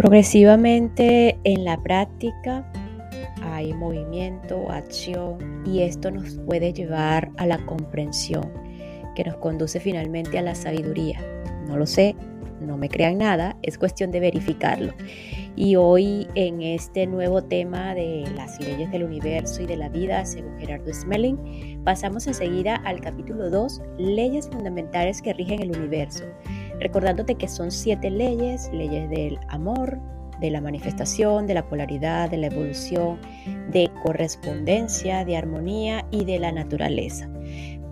Progresivamente en la práctica hay movimiento, acción y esto nos puede llevar a la comprensión que nos conduce finalmente a la sabiduría. No lo sé, no me crean nada, es cuestión de verificarlo. Y hoy en este nuevo tema de las leyes del universo y de la vida, según Gerardo Smelling, pasamos enseguida al capítulo 2, leyes fundamentales que rigen el universo recordándote que son siete leyes, leyes del amor, de la manifestación, de la polaridad, de la evolución, de correspondencia, de armonía y de la naturaleza.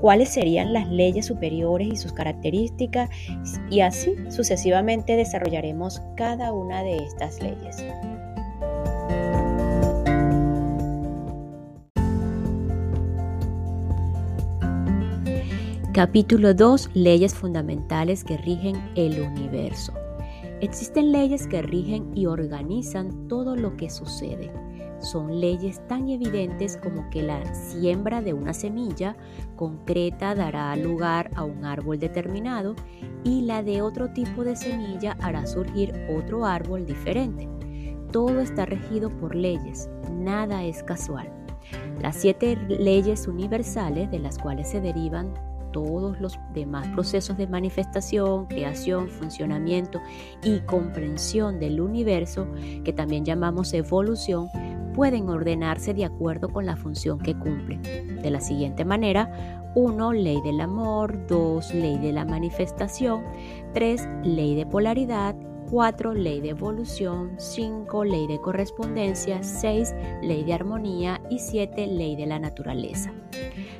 ¿Cuáles serían las leyes superiores y sus características? Y así sucesivamente desarrollaremos cada una de estas leyes. Capítulo 2. Leyes fundamentales que rigen el universo. Existen leyes que rigen y organizan todo lo que sucede. Son leyes tan evidentes como que la siembra de una semilla concreta dará lugar a un árbol determinado y la de otro tipo de semilla hará surgir otro árbol diferente. Todo está regido por leyes, nada es casual. Las siete leyes universales de las cuales se derivan todos los demás procesos de manifestación, creación, funcionamiento y comprensión del universo, que también llamamos evolución, pueden ordenarse de acuerdo con la función que cumplen. De la siguiente manera, 1. Ley del amor, 2. Ley de la manifestación, 3. Ley de polaridad 4. Ley de evolución, 5. Ley de correspondencia, 6. Ley de armonía y 7. Ley de la naturaleza.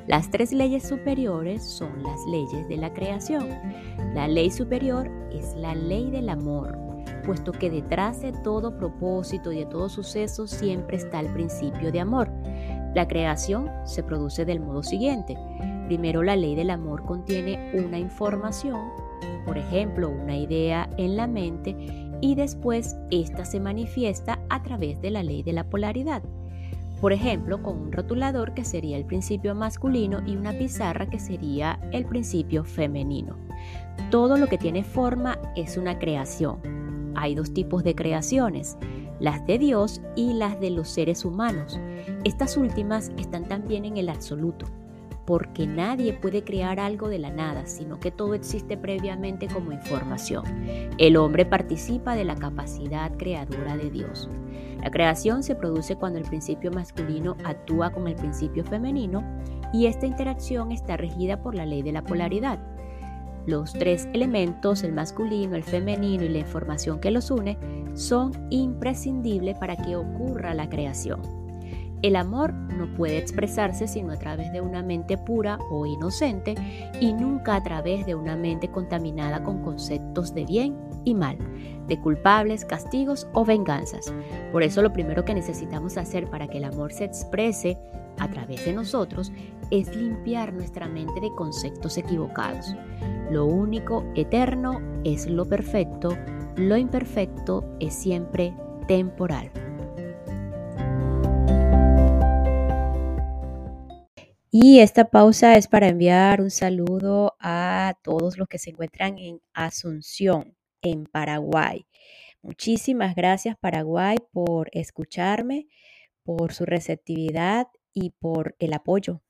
Las tres leyes superiores son las leyes de la creación. La ley superior es la ley del amor, puesto que detrás de todo propósito y de todo suceso siempre está el principio de amor. La creación se produce del modo siguiente. Primero la ley del amor contiene una información por ejemplo, una idea en la mente y después ésta se manifiesta a través de la ley de la polaridad. Por ejemplo, con un rotulador que sería el principio masculino y una pizarra que sería el principio femenino. Todo lo que tiene forma es una creación. Hay dos tipos de creaciones, las de Dios y las de los seres humanos. Estas últimas están también en el absoluto porque nadie puede crear algo de la nada, sino que todo existe previamente como información. El hombre participa de la capacidad creadora de Dios. La creación se produce cuando el principio masculino actúa con el principio femenino y esta interacción está regida por la ley de la polaridad. Los tres elementos, el masculino, el femenino y la información que los une, son imprescindibles para que ocurra la creación. El amor no puede expresarse sino a través de una mente pura o inocente y nunca a través de una mente contaminada con conceptos de bien y mal, de culpables, castigos o venganzas. Por eso lo primero que necesitamos hacer para que el amor se exprese a través de nosotros es limpiar nuestra mente de conceptos equivocados. Lo único eterno es lo perfecto, lo imperfecto es siempre temporal. Y esta pausa es para enviar un saludo a todos los que se encuentran en Asunción, en Paraguay. Muchísimas gracias Paraguay por escucharme, por su receptividad y por el apoyo.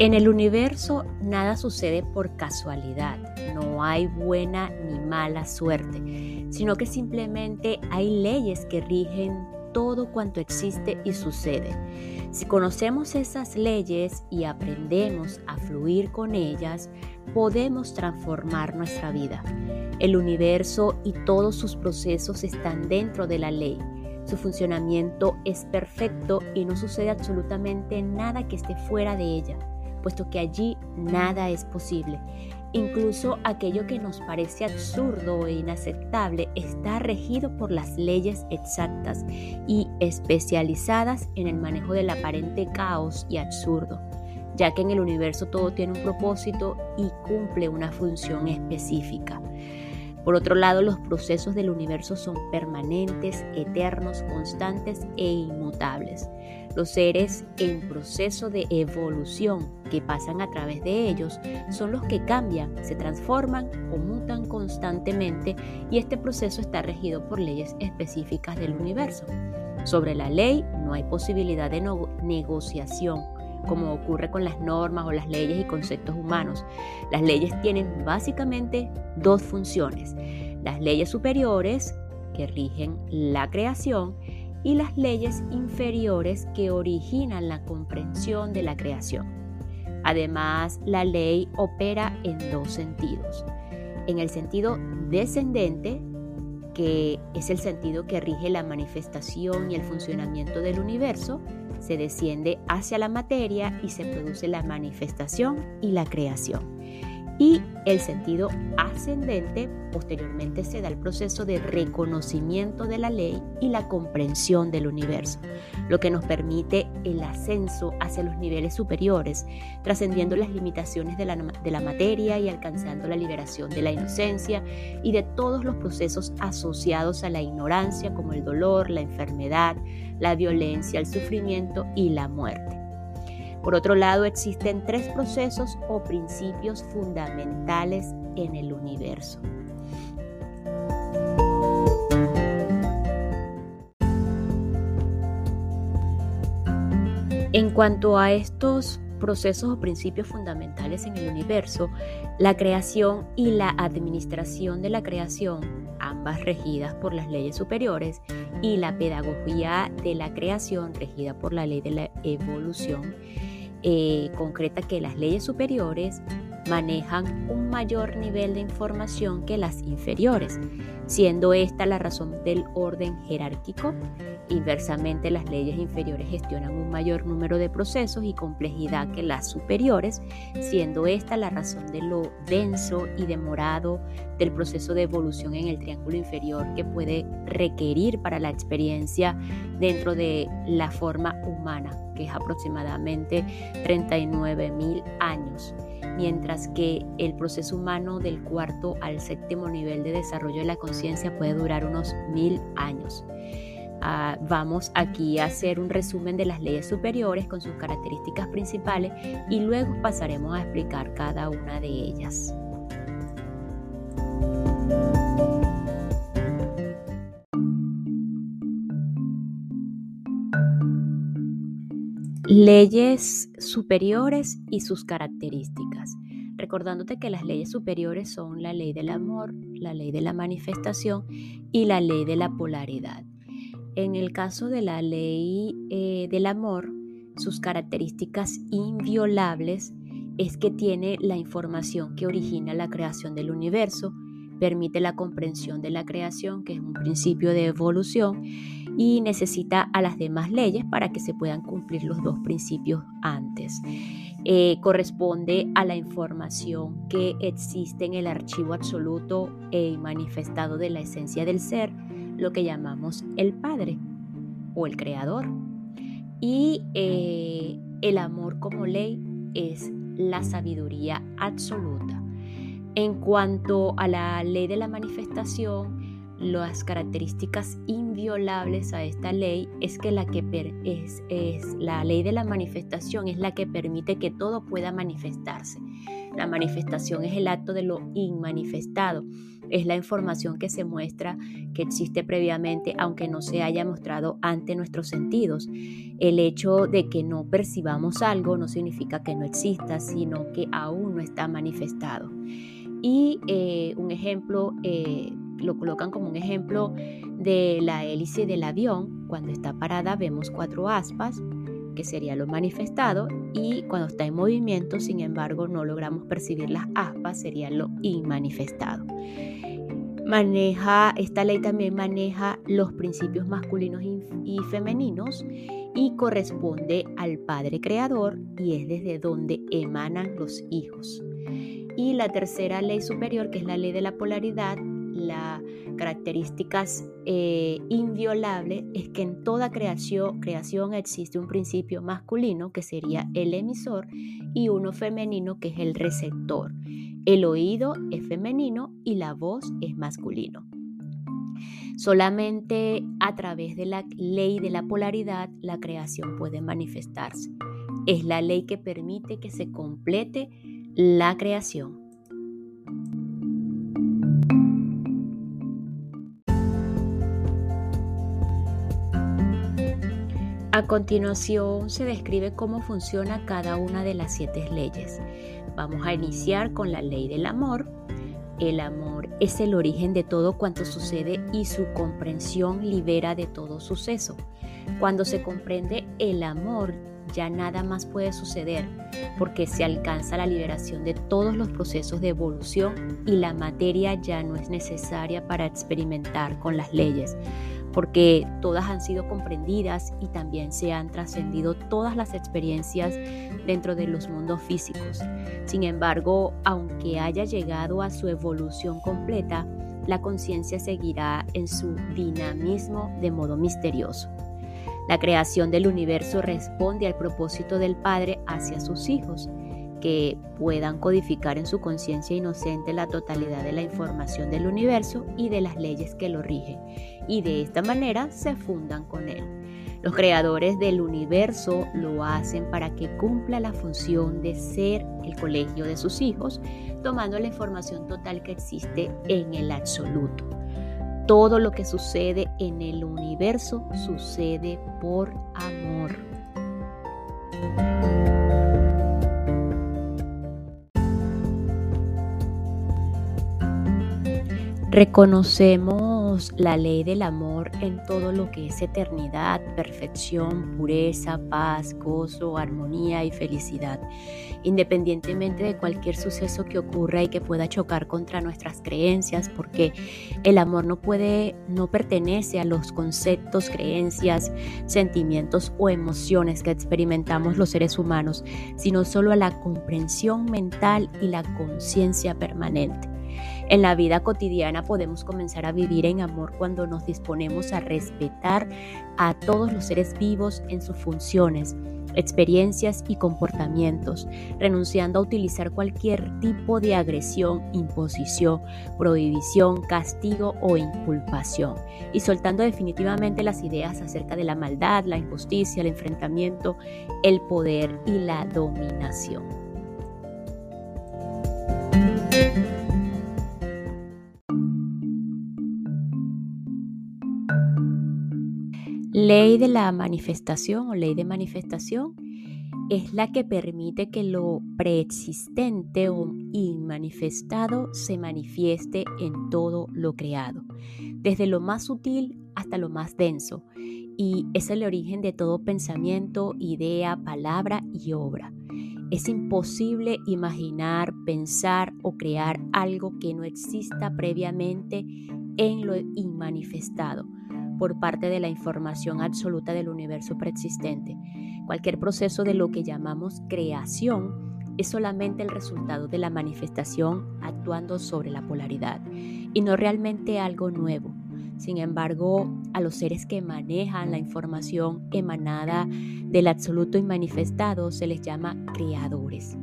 En el universo nada sucede por casualidad, no hay buena ni mala suerte, sino que simplemente hay leyes que rigen todo cuanto existe y sucede. Si conocemos esas leyes y aprendemos a fluir con ellas, podemos transformar nuestra vida. El universo y todos sus procesos están dentro de la ley. Su funcionamiento es perfecto y no sucede absolutamente nada que esté fuera de ella, puesto que allí nada es posible. Incluso aquello que nos parece absurdo e inaceptable está regido por las leyes exactas y especializadas en el manejo del aparente caos y absurdo, ya que en el universo todo tiene un propósito y cumple una función específica. Por otro lado, los procesos del universo son permanentes, eternos, constantes e inmutables. Los seres en proceso de evolución que pasan a través de ellos son los que cambian, se transforman o mutan constantemente y este proceso está regido por leyes específicas del universo. Sobre la ley no hay posibilidad de negociación como ocurre con las normas o las leyes y conceptos humanos. Las leyes tienen básicamente dos funciones. Las leyes superiores, que rigen la creación, y las leyes inferiores que originan la comprensión de la creación. Además, la ley opera en dos sentidos. En el sentido descendente, que es el sentido que rige la manifestación y el funcionamiento del universo, se desciende hacia la materia y se produce la manifestación y la creación y el sentido ascendente posteriormente se da el proceso de reconocimiento de la ley y la comprensión del universo, lo que nos permite el ascenso hacia los niveles superiores, trascendiendo las limitaciones de la, de la materia y alcanzando la liberación de la inocencia y de todos los procesos asociados a la ignorancia como el dolor, la enfermedad, la violencia, el sufrimiento y la muerte. Por otro lado, existen tres procesos o principios fundamentales en el universo. En cuanto a estos procesos o principios fundamentales en el universo, la creación y la administración de la creación, ambas regidas por las leyes superiores, y la pedagogía de la creación, regida por la ley de la evolución, eh, concreta que las leyes superiores manejan un mayor nivel de información que las inferiores, siendo esta la razón del orden jerárquico. Inversamente, las leyes inferiores gestionan un mayor número de procesos y complejidad que las superiores, siendo esta la razón de lo denso y demorado del proceso de evolución en el triángulo inferior que puede requerir para la experiencia dentro de la forma humana, que es aproximadamente 39 mil años mientras que el proceso humano del cuarto al séptimo nivel de desarrollo de la conciencia puede durar unos mil años. Ah, vamos aquí a hacer un resumen de las leyes superiores con sus características principales y luego pasaremos a explicar cada una de ellas. Leyes superiores y sus características. Recordándote que las leyes superiores son la ley del amor, la ley de la manifestación y la ley de la polaridad. En el caso de la ley eh, del amor, sus características inviolables es que tiene la información que origina la creación del universo, permite la comprensión de la creación, que es un principio de evolución, y necesita a las demás leyes para que se puedan cumplir los dos principios antes. Eh, corresponde a la información que existe en el archivo absoluto e manifestado de la esencia del ser, lo que llamamos el Padre o el Creador. Y eh, el amor como ley es la sabiduría absoluta. En cuanto a la ley de la manifestación, las características inviolables a esta ley es que la que es, es la ley de la manifestación es la que permite que todo pueda manifestarse. La manifestación es el acto de lo inmanifestado, es la información que se muestra que existe previamente aunque no se haya mostrado ante nuestros sentidos. El hecho de que no percibamos algo no significa que no exista, sino que aún no está manifestado. Y eh, un ejemplo eh, lo colocan como un ejemplo de la hélice del avión. Cuando está parada vemos cuatro aspas, que sería lo manifestado, y cuando está en movimiento, sin embargo, no logramos percibir las aspas, sería lo inmanifestado. Maneja, esta ley también maneja los principios masculinos y femeninos y corresponde al Padre Creador y es desde donde emanan los hijos. Y la tercera ley superior, que es la ley de la polaridad, la características eh, inviolable es que en toda creación, creación existe un principio masculino que sería el emisor y uno femenino que es el receptor. El oído es femenino y la voz es masculino. Solamente a través de la ley de la polaridad la creación puede manifestarse. Es la ley que permite que se complete la creación. A continuación se describe cómo funciona cada una de las siete leyes. Vamos a iniciar con la ley del amor. El amor es el origen de todo cuanto sucede y su comprensión libera de todo suceso. Cuando se comprende el amor, ya nada más puede suceder porque se alcanza la liberación de todos los procesos de evolución y la materia ya no es necesaria para experimentar con las leyes porque todas han sido comprendidas y también se han trascendido todas las experiencias dentro de los mundos físicos. Sin embargo, aunque haya llegado a su evolución completa, la conciencia seguirá en su dinamismo de modo misterioso. La creación del universo responde al propósito del Padre hacia sus hijos que puedan codificar en su conciencia inocente la totalidad de la información del universo y de las leyes que lo rigen, y de esta manera se fundan con él. Los creadores del universo lo hacen para que cumpla la función de ser el colegio de sus hijos, tomando la información total que existe en el absoluto. Todo lo que sucede en el universo sucede por amor. Reconocemos la ley del amor en todo lo que es eternidad, perfección, pureza, paz, gozo, armonía y felicidad, independientemente de cualquier suceso que ocurra y que pueda chocar contra nuestras creencias, porque el amor no puede, no pertenece a los conceptos, creencias, sentimientos o emociones que experimentamos los seres humanos, sino solo a la comprensión mental y la conciencia permanente. En la vida cotidiana podemos comenzar a vivir en amor cuando nos disponemos a respetar a todos los seres vivos en sus funciones, experiencias y comportamientos, renunciando a utilizar cualquier tipo de agresión, imposición, prohibición, castigo o inculpación, y soltando definitivamente las ideas acerca de la maldad, la injusticia, el enfrentamiento, el poder y la dominación. Ley de la manifestación o ley de manifestación es la que permite que lo preexistente o inmanifestado se manifieste en todo lo creado, desde lo más sutil hasta lo más denso, y es el origen de todo pensamiento, idea, palabra y obra. Es imposible imaginar, pensar o crear algo que no exista previamente en lo inmanifestado por parte de la información absoluta del universo preexistente. Cualquier proceso de lo que llamamos creación es solamente el resultado de la manifestación actuando sobre la polaridad y no realmente algo nuevo. Sin embargo, a los seres que manejan la información emanada del absoluto inmanifestado se les llama creadores.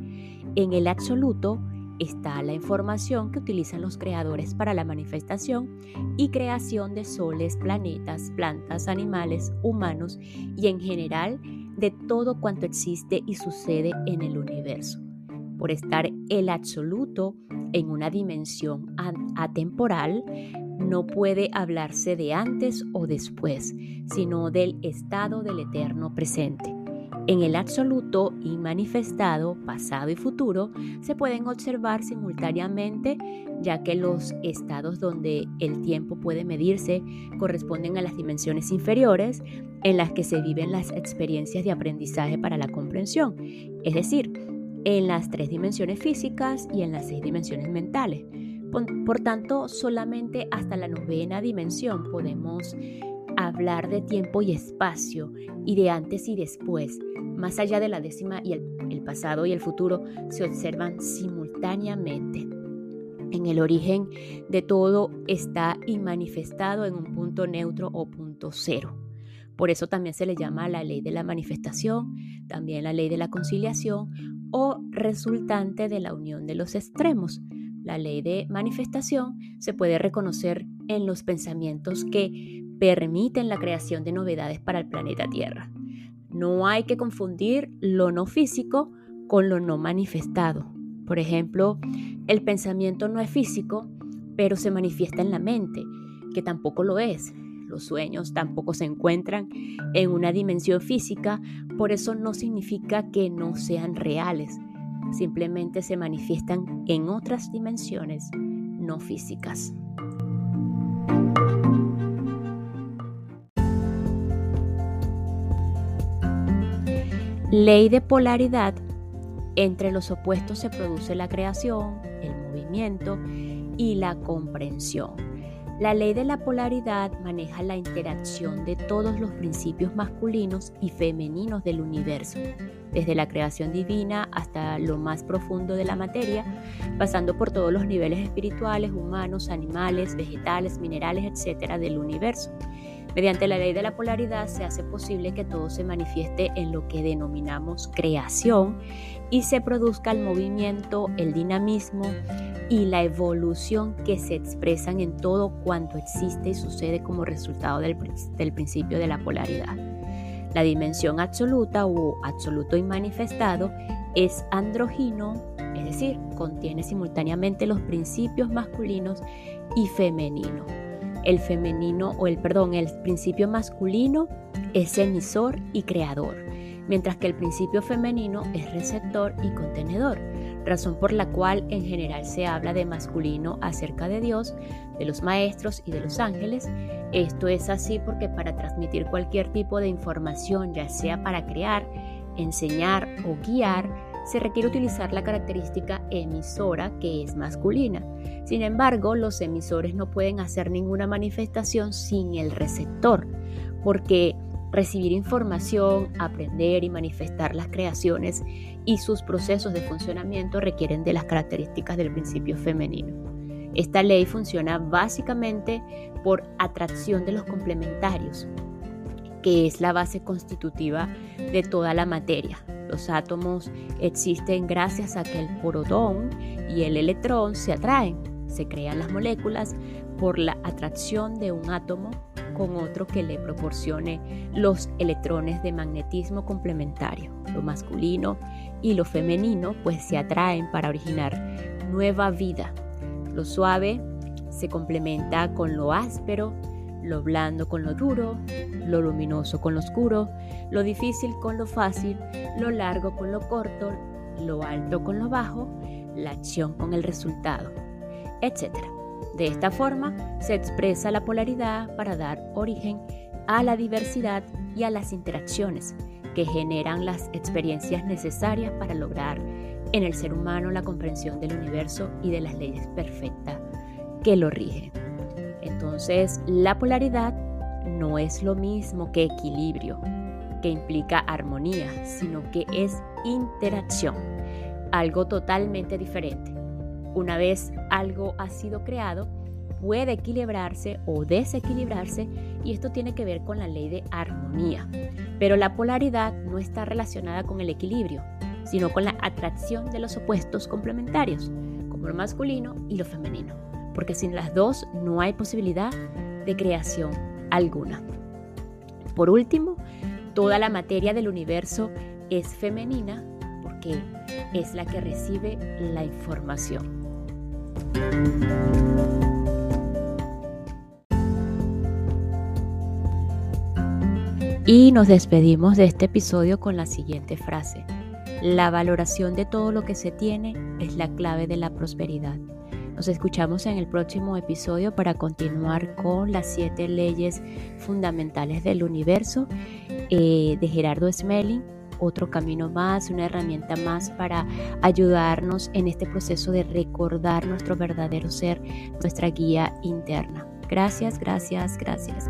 En el absoluto, está la información que utilizan los creadores para la manifestación y creación de soles, planetas, plantas, animales, humanos y en general de todo cuanto existe y sucede en el universo. Por estar el absoluto en una dimensión atemporal, no puede hablarse de antes o después, sino del estado del eterno presente. En el absoluto y manifestado, pasado y futuro, se pueden observar simultáneamente, ya que los estados donde el tiempo puede medirse corresponden a las dimensiones inferiores en las que se viven las experiencias de aprendizaje para la comprensión, es decir, en las tres dimensiones físicas y en las seis dimensiones mentales. Por, tanto, solamente hasta la novena dimensión podemos hablar de tiempo y espacio y de antes y después. Más allá de la décima y el pasado y el futuro se observan simultáneamente. En el origen de todo está manifestado en un punto neutro o punto cero. Por eso también se le llama la ley de la manifestación, también la ley de la conciliación o resultante de la unión de los extremos. La ley de manifestación se puede reconocer en los pensamientos que permiten la creación de novedades para el planeta Tierra. No hay que confundir lo no físico con lo no manifestado. Por ejemplo, el pensamiento no es físico, pero se manifiesta en la mente, que tampoco lo es. Los sueños tampoco se encuentran en una dimensión física, por eso no significa que no sean reales, simplemente se manifiestan en otras dimensiones no físicas. Ley de polaridad. Entre los opuestos se produce la creación, el movimiento y la comprensión. La ley de la polaridad maneja la interacción de todos los principios masculinos y femeninos del universo, desde la creación divina hasta lo más profundo de la materia, pasando por todos los niveles espirituales, humanos, animales, vegetales, minerales, etc. del universo. Mediante la ley de la polaridad se hace posible que todo se manifieste en lo que denominamos creación y se produzca el movimiento, el dinamismo y la evolución que se expresan en todo cuanto existe y sucede como resultado del, principio de la polaridad. La dimensión absoluta o absoluto inmanifestado es androgino, es decir, contiene simultáneamente los principios masculinos y femeninos el femenino o el perdón, el principio masculino es emisor y creador, mientras que el principio femenino es receptor y contenedor, razón por la cual en general se habla de masculino acerca de Dios, de los maestros y de los ángeles. Esto es así porque para transmitir cualquier tipo de información, ya sea para crear, enseñar o guiar, se requiere utilizar la característica emisora que es masculina. Sin embargo, los emisores no pueden hacer ninguna manifestación sin el receptor, porque recibir información, aprender y manifestar las creaciones y sus procesos de funcionamiento requieren de las características del principio femenino. Esta ley funciona básicamente por atracción de los complementarios, que es la base constitutiva de toda la materia. Los átomos existen gracias a que el protón y el electrón se atraen. Se crean las moléculas por la atracción de un átomo con otro que le proporcione los electrones de magnetismo complementario. Lo masculino y lo femenino pues se atraen para originar nueva vida. Lo suave se complementa con lo áspero lo blando con lo duro, lo luminoso con lo oscuro, lo difícil con lo fácil, lo largo con lo corto, lo alto con lo bajo, la acción con el resultado, etc. De esta forma se expresa la polaridad para dar origen a la diversidad y a las interacciones que generan las experiencias necesarias para lograr en el ser humano la comprensión del universo y de las leyes perfectas que lo rigen. Entonces, la polaridad no es lo mismo que equilibrio, que implica armonía, sino que es interacción, algo totalmente diferente. Una vez algo ha sido creado, puede equilibrarse o desequilibrarse y esto tiene que ver con la ley de armonía. Pero la polaridad no está relacionada con el equilibrio, sino con la atracción de los opuestos complementarios, como lo masculino y lo femenino porque sin las dos no hay posibilidad de creación alguna. Por último, toda la materia del universo es femenina porque es la que recibe la información. Y nos despedimos de este episodio con la siguiente frase. La valoración de todo lo que se tiene es la clave de la prosperidad. Escuchamos en el próximo episodio para continuar con las siete leyes fundamentales del universo eh, de Gerardo Smelling. otro camino más, una herramienta más para ayudarnos en este proceso de recordar nuestro verdadero ser, nuestra guía interna. Gracias, gracias, gracias.